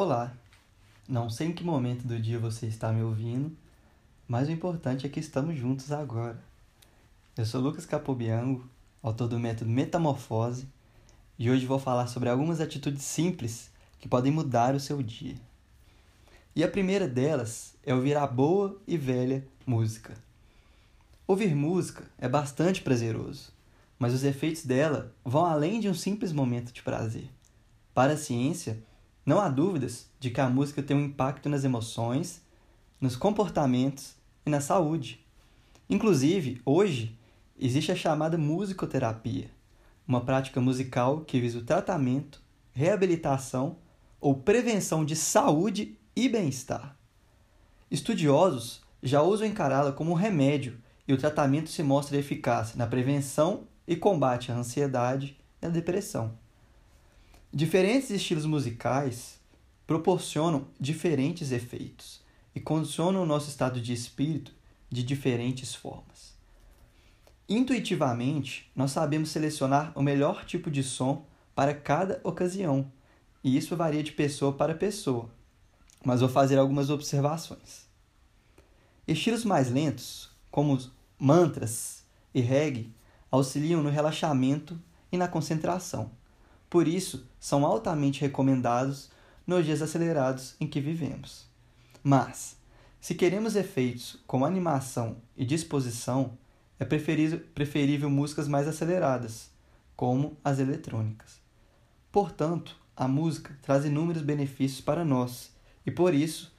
Olá! Não sei em que momento do dia você está me ouvindo, mas o importante é que estamos juntos agora. Eu sou Lucas Capobiango, autor do método Metamorfose, e hoje vou falar sobre algumas atitudes simples que podem mudar o seu dia. E a primeira delas é ouvir a boa e velha música. Ouvir música é bastante prazeroso, mas os efeitos dela vão além de um simples momento de prazer. Para a ciência, não há dúvidas de que a música tem um impacto nas emoções, nos comportamentos e na saúde. Inclusive, hoje, existe a chamada musicoterapia, uma prática musical que visa o tratamento, reabilitação ou prevenção de saúde e bem-estar. Estudiosos já usam encará-la como um remédio e o tratamento se mostra eficaz na prevenção e combate à ansiedade e à depressão. Diferentes estilos musicais proporcionam diferentes efeitos e condicionam o nosso estado de espírito de diferentes formas. Intuitivamente, nós sabemos selecionar o melhor tipo de som para cada ocasião, e isso varia de pessoa para pessoa, mas vou fazer algumas observações. Estilos mais lentos, como mantras e reggae, auxiliam no relaxamento e na concentração por isso, são altamente recomendados nos dias acelerados em que vivemos. Mas, se queremos efeitos como animação e disposição, é preferível músicas mais aceleradas, como as eletrônicas. Portanto, a música traz inúmeros benefícios para nós e, por isso,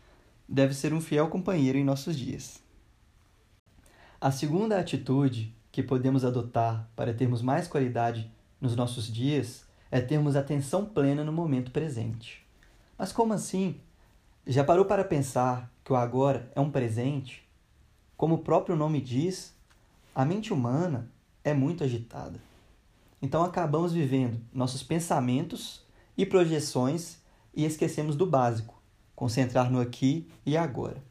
deve ser um fiel companheiro em nossos dias. A segunda atitude que podemos adotar para termos mais qualidade nos nossos dias é termos atenção plena no momento presente. Mas como assim? Já parou para pensar que o agora é um presente? Como o próprio nome diz, a mente humana é muito agitada. Então acabamos vivendo nossos pensamentos e projeções e esquecemos do básico, concentrar no aqui e agora.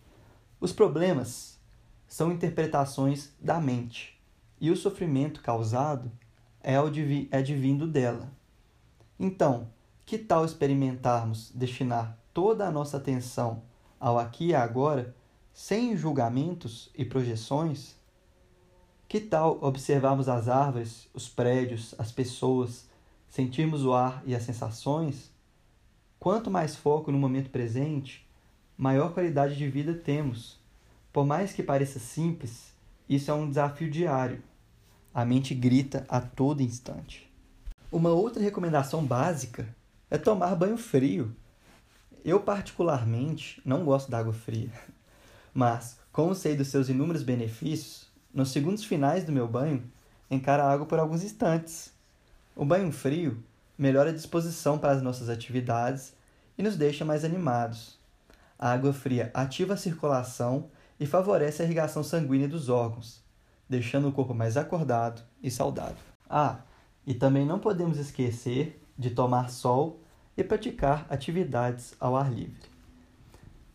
Os problemas são interpretações da mente, e o sofrimento causado é advindo dela. Então, que tal experimentarmos destinar toda a nossa atenção ao aqui e agora, sem julgamentos e projeções? Que tal observarmos as árvores, os prédios, as pessoas, sentirmos o ar e as sensações? Quanto mais foco no momento presente, maior qualidade de vida temos. Por mais que pareça simples, isso é um desafio diário. A mente grita a todo instante. Uma outra recomendação básica é tomar banho frio. Eu, particularmente, não gosto da água fria, mas, como sei dos seus inúmeros benefícios, nos segundos finais do meu banho, encaro a água por alguns instantes. O banho frio melhora a disposição para as nossas atividades e nos deixa mais animados. A água fria ativa a circulação e favorece a irrigação sanguínea dos órgãos, deixando o corpo mais acordado e saudável. Ah, e também não podemos esquecer de tomar sol e praticar atividades ao ar livre.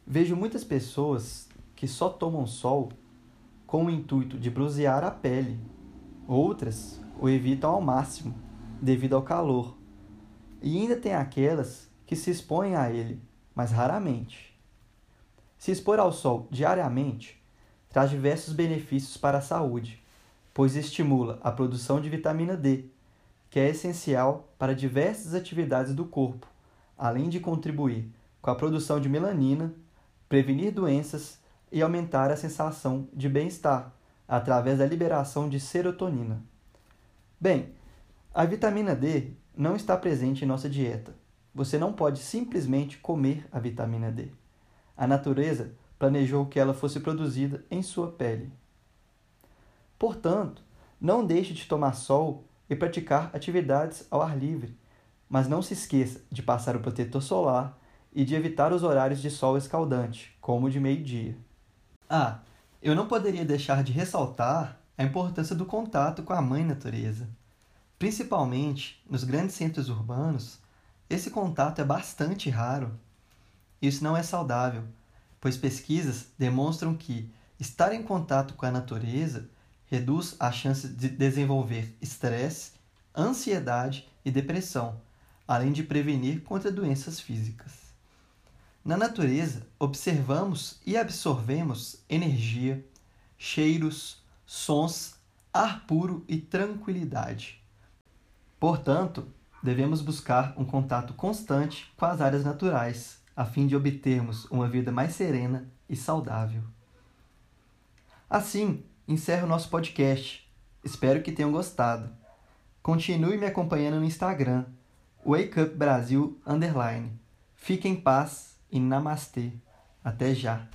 Vejo muitas pessoas que só tomam sol com o intuito de bronzear a pele. Outras o evitam ao máximo devido ao calor. E ainda tem aquelas que se expõem a ele, mas raramente. Se expor ao sol diariamente traz diversos benefícios para a saúde, pois estimula a produção de vitamina D, que é essencial para diversas atividades do corpo, além de contribuir com a produção de melanina, prevenir doenças e aumentar a sensação de bem-estar através da liberação de serotonina. Bem, a vitamina D não está presente em nossa dieta. Você não pode simplesmente comer a vitamina D. A natureza planejou que ela fosse produzida em sua pele. Portanto, não deixe de tomar sol e praticar atividades ao ar livre, mas não se esqueça de passar o protetor solar e de evitar os horários de sol escaldante, como o de meio-dia. Ah, eu não poderia deixar de ressaltar a importância do contato com a mãe natureza. Principalmente nos grandes centros urbanos, esse contato é bastante raro. Isso não é saudável, pois pesquisas demonstram que estar em contato com a natureza reduz a chance de desenvolver estresse, ansiedade e depressão, além de prevenir contra doenças físicas. Na natureza, observamos e absorvemos energia, cheiros, sons, ar puro e tranquilidade. Portanto, devemos buscar um contato constante com as áreas naturais, a fim de obtermos uma vida mais serena e saudável. Assim, encerro o nosso podcast. Espero que tenham gostado. Continue me acompanhando no Instagram, WakeUpBrasil Underline. Fique em paz e namastê. Até já!